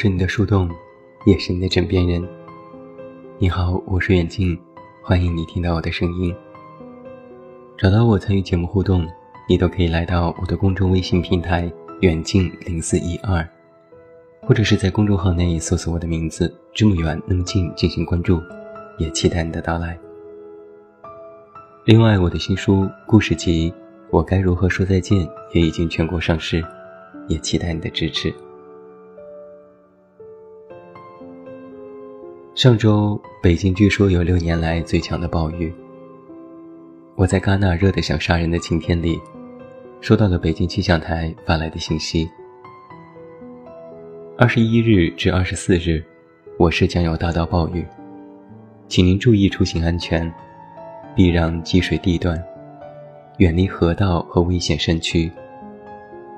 是你的树洞，也是你的枕边人。你好，我是远近，欢迎你听到我的声音。找到我参与节目互动，你都可以来到我的公众微信平台“远近零四一二”，或者是在公众号内搜索我的名字“这么远那么近”进行关注，也期待你的到来。另外，我的新书故事集《我该如何说再见》也已经全国上市，也期待你的支持。上周，北京据说有六年来最强的暴雨。我在戛纳热得想杀人的晴天里，收到了北京气象台发来的信息：二十一日至二十四日，我市将有大到暴雨，请您注意出行安全，避让积水地段，远离河道和危险山区，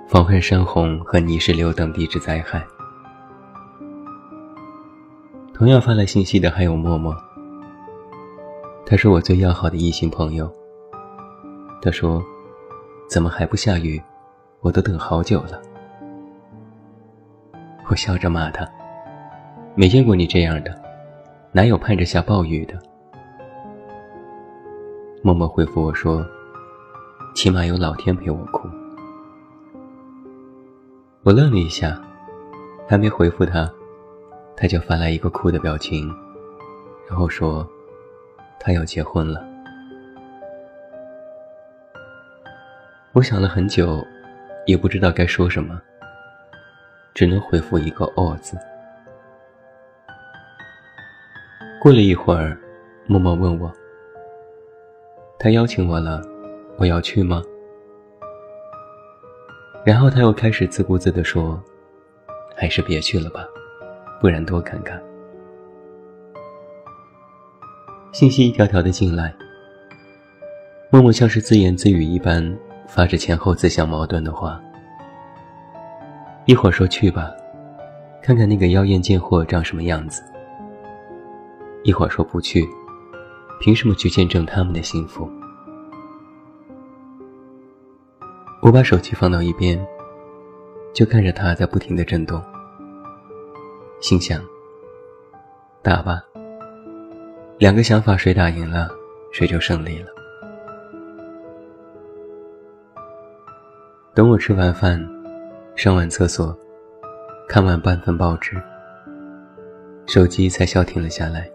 防范山洪和泥石流等地质灾害。同样发来信息的还有默默，他是我最要好的异性朋友。他说：“怎么还不下雨？我都等好久了。”我笑着骂他：“没见过你这样的，哪有盼着下暴雨的？”默默回复我说：“起码有老天陪我哭。”我愣了一下，还没回复他。他就发来一个哭的表情，然后说：“他要结婚了。”我想了很久，也不知道该说什么，只能回复一个“哦”字。过了一会儿，默默问我：“他邀请我了，我要去吗？”然后他又开始自顾自地说：“还是别去了吧。”不然多尴尬。信息一条条的进来，默默像是自言自语一般，发着前后自相矛盾的话。一会儿说去吧，看看那个妖艳贱货长什么样子；一会儿说不去，凭什么去见证他们的幸福？我把手机放到一边，就看着它在不停的震动。心想：打吧。两个想法，谁打赢了，谁就胜利了。等我吃完饭，上完厕所，看完半份报纸，手机才消停了下来。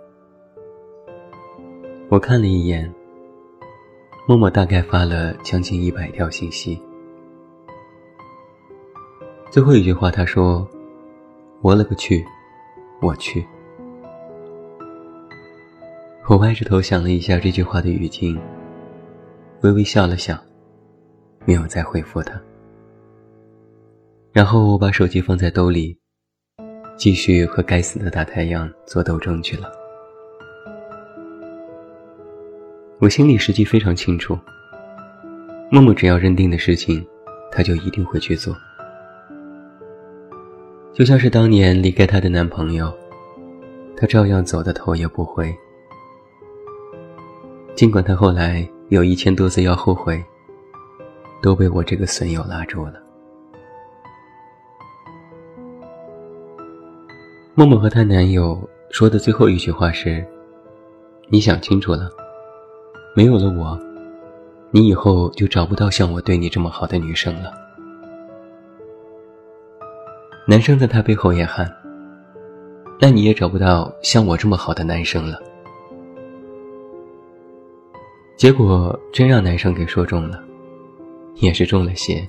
我看了一眼，默默大概发了将近一百条信息。最后一句话，他说：“我勒个去！”我去。我歪着头想了一下这句话的语境，微微笑了笑，没有再回复他。然后我把手机放在兜里，继续和该死的大太阳做斗争去了。我心里实际非常清楚，默默只要认定的事情，他就一定会去做。就像是当年离开她的男朋友，她照样走的头也不回。尽管她后来有一千多次要后悔，都被我这个损友拉住了。默默和她男友说的最后一句话是：“你想清楚了，没有了我，你以后就找不到像我对你这么好的女生了。”男生在他背后也喊：“那你也找不到像我这么好的男生了。”结果真让男生给说中了，也是中了邪。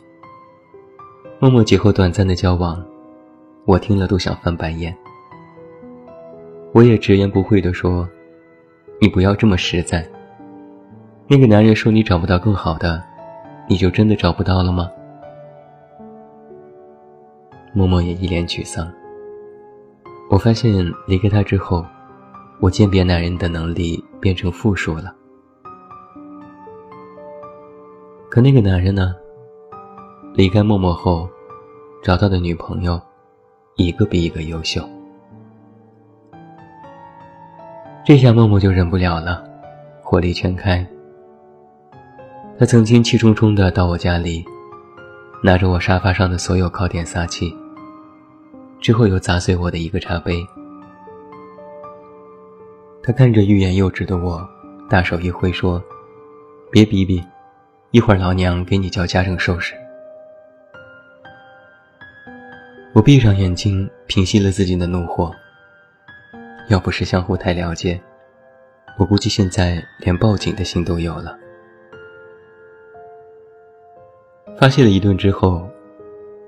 默默几后短暂的交往，我听了都想翻白眼。我也直言不讳地说：“你不要这么实在。那个男人说你找不到更好的，你就真的找不到了吗？”默默也一脸沮丧。我发现离开他之后，我鉴别男人的能力变成负数了。可那个男人呢？离开默默后，找到的女朋友，一个比一个优秀。这下默默就忍不了了，火力全开。他曾经气冲冲的到我家里，拿着我沙发上的所有靠垫撒气。之后又砸碎我的一个茶杯。他看着欲言又止的我，大手一挥说：“别比比，一会儿老娘给你叫家政收拾。”我闭上眼睛，平息了自己的怒火。要不是相互太了解，我估计现在连报警的心都有了。发泄了一顿之后，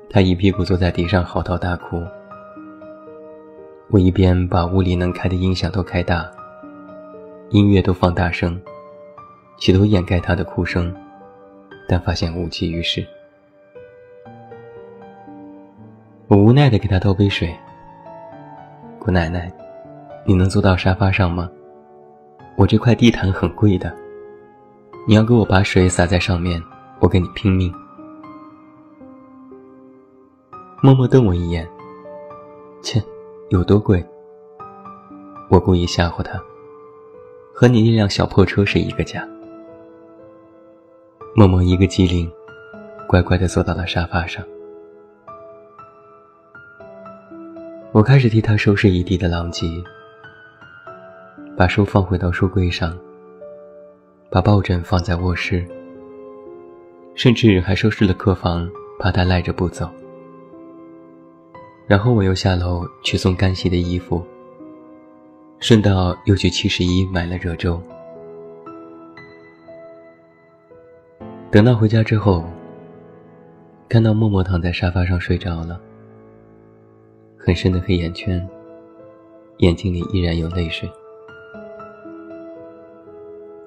他一屁股坐在地上嚎啕大哭。我一边把屋里能开的音响都开大，音乐都放大声，企图掩盖他的哭声，但发现无济于事。我无奈地给他倒杯水。姑奶奶，你能坐到沙发上吗？我这块地毯很贵的，你要给我把水洒在上面，我跟你拼命。默默瞪我一眼，切，有多贵？我故意吓唬他，和你那辆小破车是一个价。默默一个机灵，乖乖的坐到了沙发上。我开始替他收拾一地的狼藉，把书放回到书柜上，把抱枕放在卧室，甚至还收拾了客房，怕他赖着不走。然后我又下楼去送干洗的衣服，顺道又去七十一买了热粥。等到回家之后，看到默默躺在沙发上睡着了。很深的黑眼圈，眼睛里依然有泪水。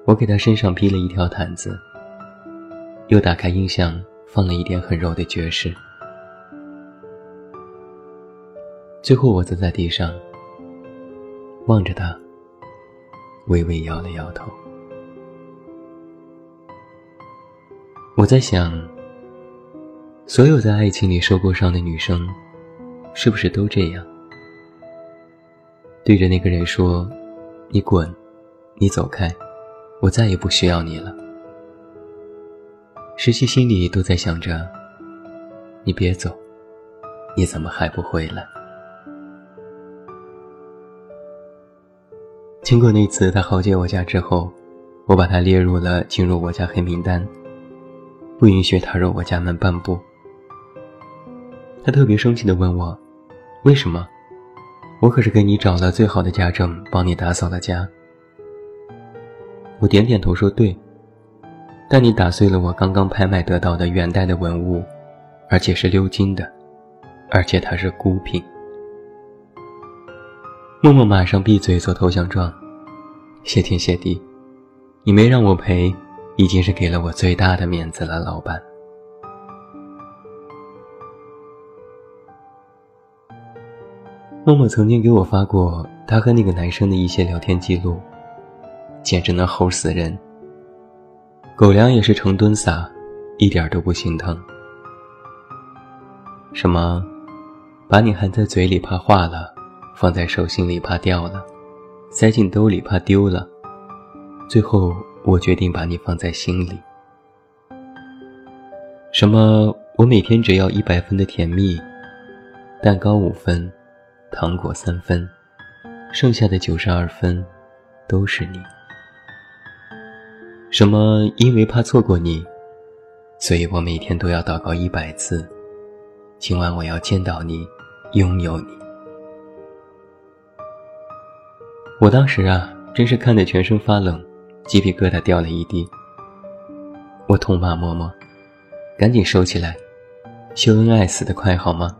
我给他身上披了一条毯子，又打开音响放了一点很柔的爵士。最后，我坐在地上，望着他，微微摇了摇头。我在想，所有在爱情里受过伤的女生。是不是都这样？对着那个人说：“你滚，你走开，我再也不需要你了。”实际心里都在想着：“你别走，你怎么还不回来？”经过那次他豪劫我家之后，我把他列入了进入我家黑名单，不允许踏入我家门半步。他特别生气地问我。为什么？我可是给你找了最好的家政，帮你打扫了家。我点点头说对，但你打碎了我刚刚拍卖得到的元代的文物，而且是鎏金的，而且它是孤品。默默马上闭嘴做投降状，谢天谢地，你没让我赔，已经是给了我最大的面子了，老板。默默曾经给我发过他和那个男生的一些聊天记录，简直能齁死人。狗粮也是成吨撒，一点都不心疼。什么，把你含在嘴里怕化了，放在手心里怕掉了，塞进兜里怕丢了，最后我决定把你放在心里。什么，我每天只要一百分的甜蜜，蛋糕五分。糖果三分，剩下的九十二分都是你。什么？因为怕错过你，所以我每天都要祷告一百次。今晚我要见到你，拥有你。我当时啊，真是看得全身发冷，鸡皮疙瘩掉了一地。我痛骂默默，赶紧收起来，秀恩爱死得快好吗？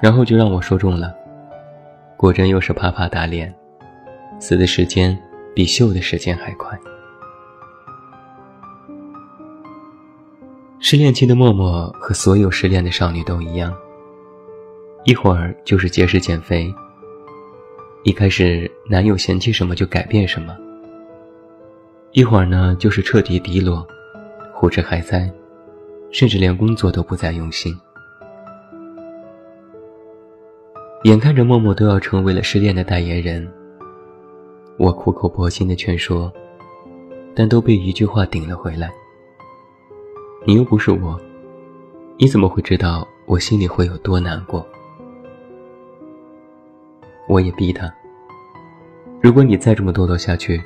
然后就让我说中了，果真又是啪啪打脸，死的时间比秀的时间还快。失恋期的默默和所有失恋的少女都一样，一会儿就是节食减肥，一开始男友嫌弃什么就改变什么，一会儿呢就是彻底低落，胡吃海塞，甚至连工作都不再用心。眼看着默默都要成为了失恋的代言人，我苦口婆心的劝说，但都被一句话顶了回来。你又不是我，你怎么会知道我心里会有多难过。我也逼他，如果你再这么堕落下去，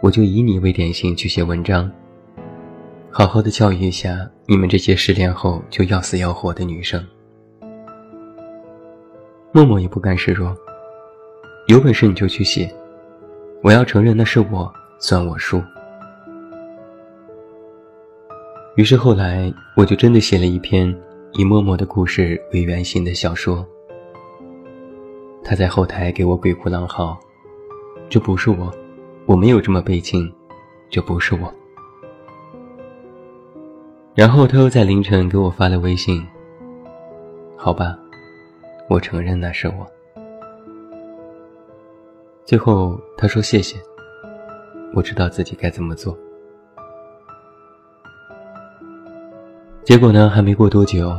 我就以你为典型去写文章，好好的教育一下你们这些失恋后就要死要活的女生。默默也不甘示弱，有本事你就去写，我要承认那是我，算我输。于是后来，我就真的写了一篇以默默的故事为原型的小说。他在后台给我鬼哭狼嚎：“这不是我，我没有这么悲情，这不是我。”然后他又在凌晨给我发了微信：“好吧，我承认那是我。”最后他说：“谢谢，我知道自己该怎么做。”结果呢？还没过多久，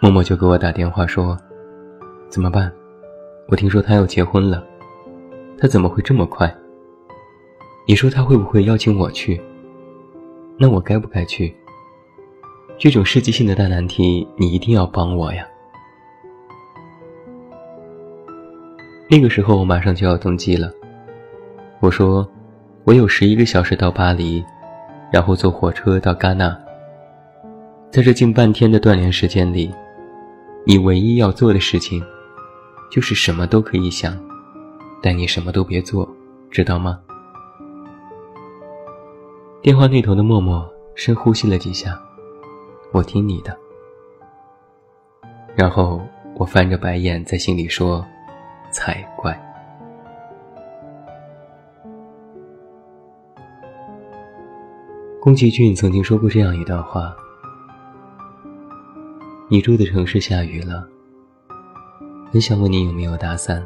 默默就给我打电话说：“怎么办？我听说他要结婚了，他怎么会这么快？你说他会不会邀请我去？那我该不该去？这种世纪性的大难题，你一定要帮我呀！”那个时候我马上就要登机了，我说：“我有十一个小时到巴黎，然后坐火车到戛纳。”在这近半天的锻炼时间里，你唯一要做的事情，就是什么都可以想，但你什么都别做，知道吗？电话那头的默默深呼吸了几下，我听你的。然后我翻着白眼在心里说：“才怪。”宫崎骏曾经说过这样一段话。你住的城市下雨了，很想问你有没有打伞，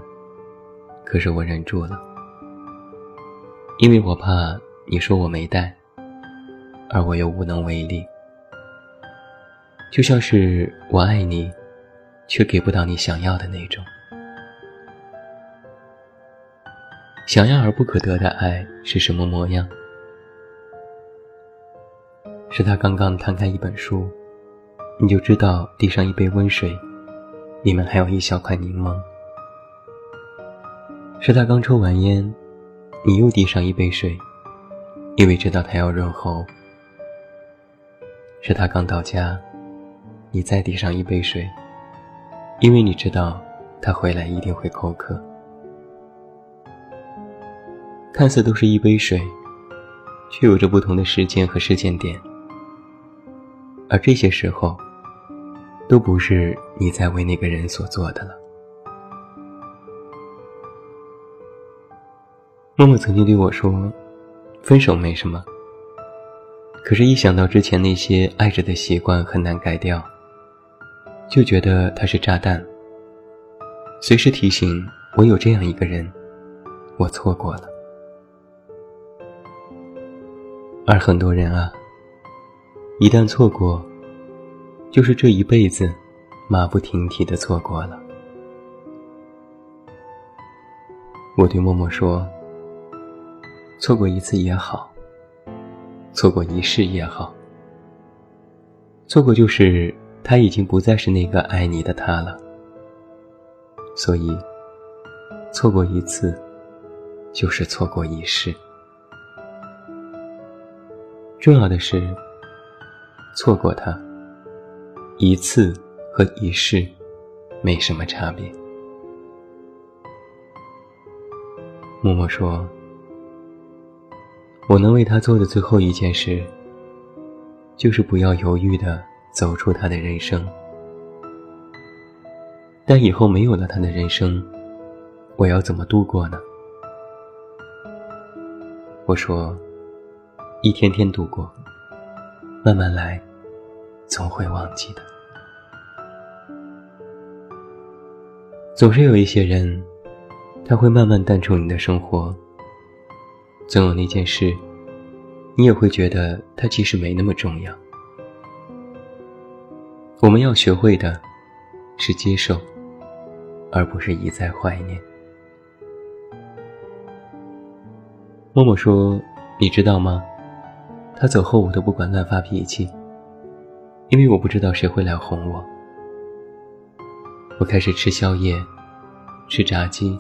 可是我忍住了，因为我怕你说我没带，而我又无能为力。就像是我爱你，却给不到你想要的那种。想要而不可得的爱是什么模样？是他刚刚摊开一本书。你就知道递上一杯温水，里面还有一小块柠檬。是他刚抽完烟，你又递上一杯水，因为知道他要润喉。是他刚到家，你再递上一杯水，因为你知道他回来一定会口渴。看似都是一杯水，却有着不同的时间和时间点。而这些时候，都不是你在为那个人所做的了。默默曾经对我说：“分手没什么，可是，一想到之前那些爱着的习惯很难改掉，就觉得他是炸弹，随时提醒我有这样一个人，我错过了。而很多人啊。”一旦错过，就是这一辈子马不停蹄的错过了。我对默默说：“错过一次也好，错过一世也好。错过就是他已经不再是那个爱你的他了。所以，错过一次，就是错过一世。重要的是。”错过他一次和一世没什么差别。默默说：“我能为他做的最后一件事，就是不要犹豫的走出他的人生。但以后没有了他的人生，我要怎么度过呢？”我说：“一天天度过。”慢慢来，总会忘记的。总是有一些人，他会慢慢淡出你的生活。总有那件事，你也会觉得他其实没那么重要。我们要学会的，是接受，而不是一再怀念。默默说：“你知道吗？”他走后，我都不管乱发脾气，因为我不知道谁会来哄我。我开始吃宵夜，吃炸鸡，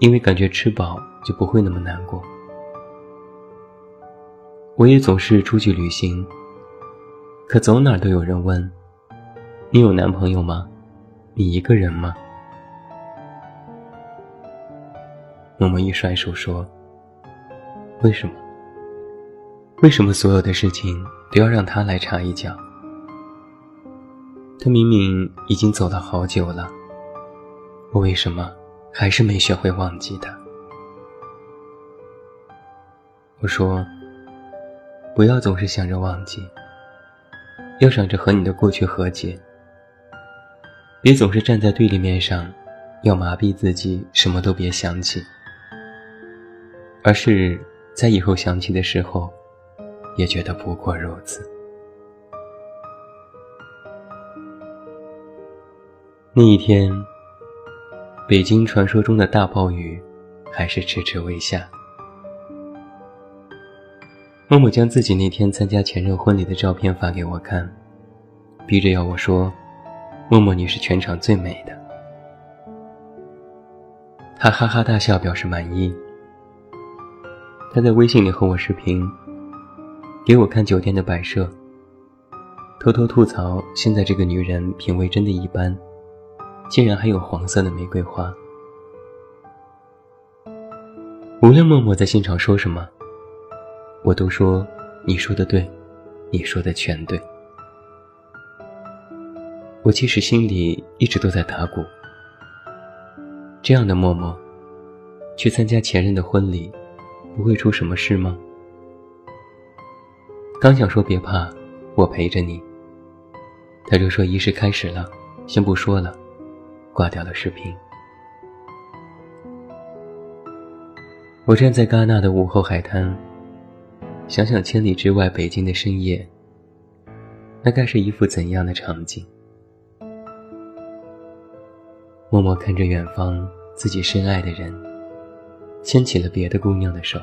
因为感觉吃饱就不会那么难过。我也总是出去旅行，可走哪都有人问：“你有男朋友吗？你一个人吗？”默默一甩手说：“为什么？为什么所有的事情都要让他来插一脚？”他明明已经走了好久了，我为什么还是没学会忘记他？我说，不要总是想着忘记，要想着和你的过去和解。别总是站在对立面上，要麻痹自己，什么都别想起，而是在以后想起的时候，也觉得不过如此。那一天，北京传说中的大暴雨还是迟迟未下。默默将自己那天参加前任婚礼的照片发给我看，逼着要我说：“默默，你是全场最美的。”他哈哈大笑表示满意。他在微信里和我视频，给我看酒店的摆设，偷偷吐槽现在这个女人品味真的一般。竟然还有黄色的玫瑰花。无论默默在现场说什么，我都说你说的对，你说的全对。我其实心里一直都在打鼓。这样的默默，去参加前任的婚礼，不会出什么事吗？刚想说别怕，我陪着你，他就说仪式开始了，先不说了。挂掉了视频。我站在戛纳的午后海滩，想想千里之外北京的深夜，那该是一幅怎样的场景？默默看着远方自己深爱的人，牵起了别的姑娘的手，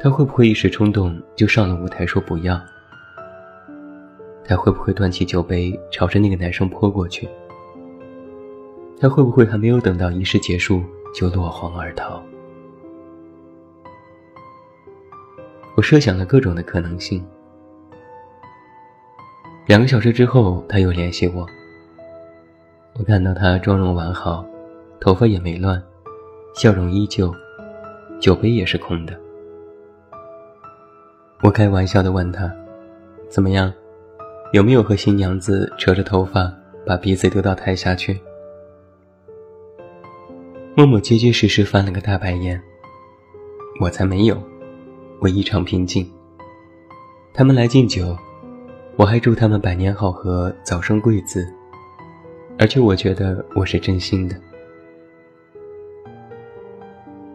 他会不会一时冲动就上了舞台说不要？他会不会端起酒杯朝着那个男生泼过去？他会不会还没有等到仪式结束就落荒而逃？我设想了各种的可能性。两个小时之后，他又联系我。我看到他妆容完好，头发也没乱，笑容依旧，酒杯也是空的。我开玩笑的问他：“怎么样？有没有和新娘子扯着头发，把鼻子丢到台下去？”默默结结实实翻了个大白眼。我才没有，我异常平静。他们来敬酒，我还祝他们百年好合，早生贵子。而且我觉得我是真心的。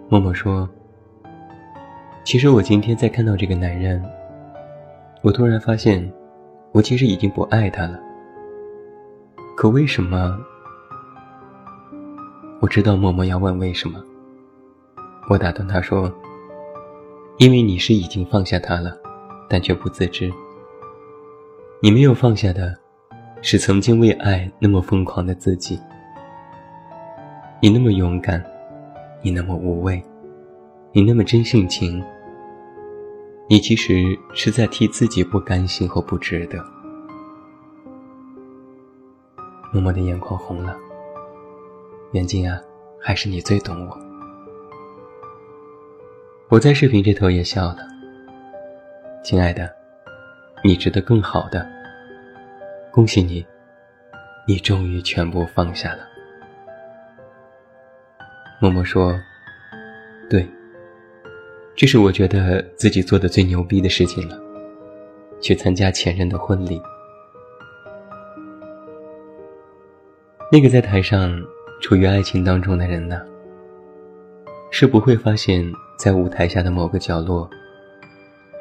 默默说：“其实我今天在看到这个男人，我突然发现，我其实已经不爱他了。可为什么？”我知道默默要问为什么，我打断他说：“因为你是已经放下他了，但却不自知。你没有放下的，是曾经为爱那么疯狂的自己。你那么勇敢，你那么无畏，你那么真性情。你其实是在替自己不甘心和不值得。”默默的眼眶红了。眼睛啊，还是你最懂我。我在视频这头也笑了。亲爱的，你值得更好的。恭喜你，你终于全部放下了。默默说：“对，这是我觉得自己做的最牛逼的事情了，去参加前任的婚礼。那个在台上。”处于爱情当中的人呢，是不会发现，在舞台下的某个角落，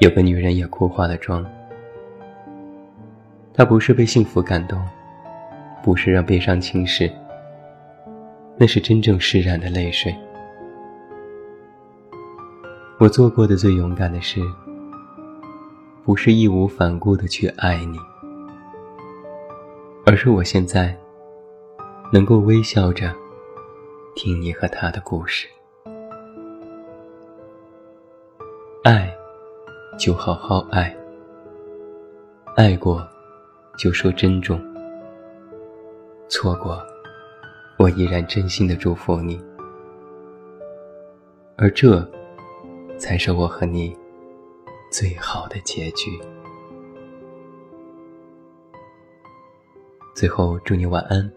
有个女人也哭化了妆。她不是被幸福感动，不是让悲伤侵蚀，那是真正释然的泪水。我做过的最勇敢的事，不是义无反顾的去爱你，而是我现在能够微笑着听你和他的故事。爱，就好好爱；爱过，就说珍重；错过，我依然真心的祝福你。而这，才是我和你最好的结局。最后，祝你晚安，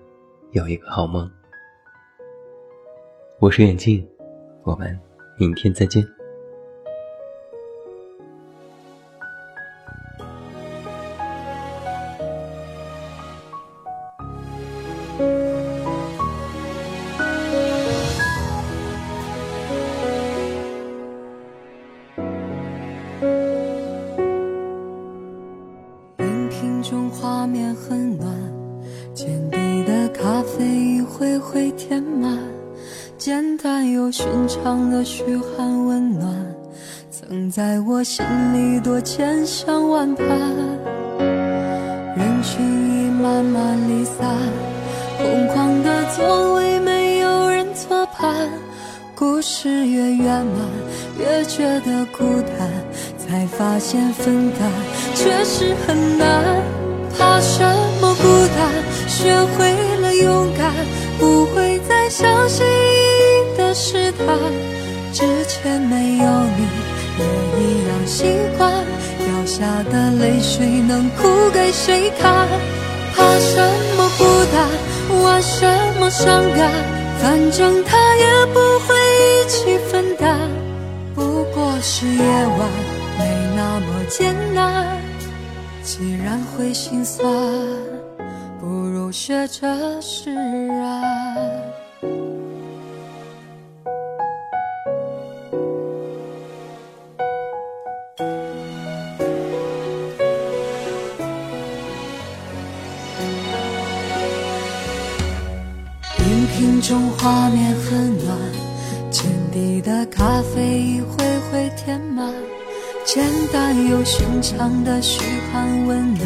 有一个好梦。我是远镜，我们明天再见。的嘘寒问暖，曾在我心里多千想万盼。人群已慢慢离散，空旷的座位没有人坐伴，故事越圆满，越觉得孤单，才发现分担确实很难，怕什么孤单？学会了勇敢，不会再相信是他。之前没有你，也一样习惯。掉下的泪水能哭给谁看？怕什么孤单，玩什么伤感？反正他也不会一起分担。不过是夜晚，没那么艰难。既然会心酸。不如学着释然。饮品中画面很暖，浅底的咖啡一回回填满，简单又寻常的嘘寒问暖。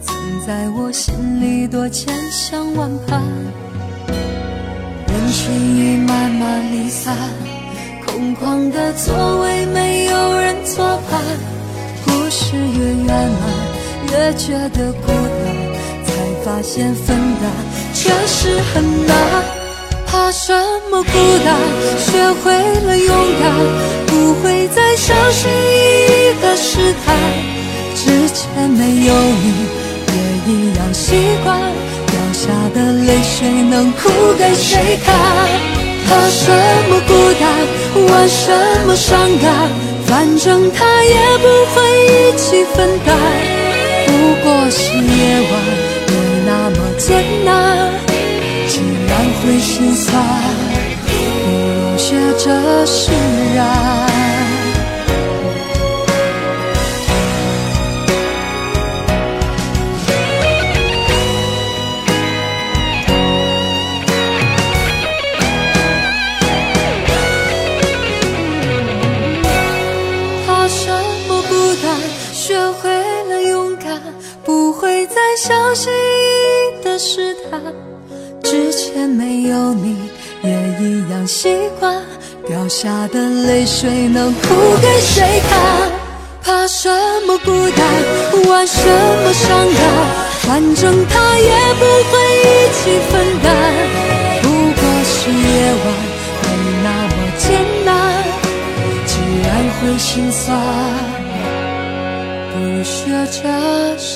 曾在我心里多千想万盼，人群已慢慢离散，空旷的座位没有人作伴。故事越圆满，越觉得孤单，才发现分担确实很难。怕什么孤单？学会了勇敢，不会再小心翼翼的试探。之前没有你。也一样习惯，掉下的泪水能哭给谁看？怕什么孤单，玩什么伤感？反正他也不会一起分担。不过是夜晚，没那么艰难。既然会心酸，不如学着释然。有你也一样习惯。掉下的泪水能哭给谁看？怕什么孤单，玩什么伤感？反正他也不会一起分担。不过是夜晚，没那么艰难。既然会心酸，不如学着释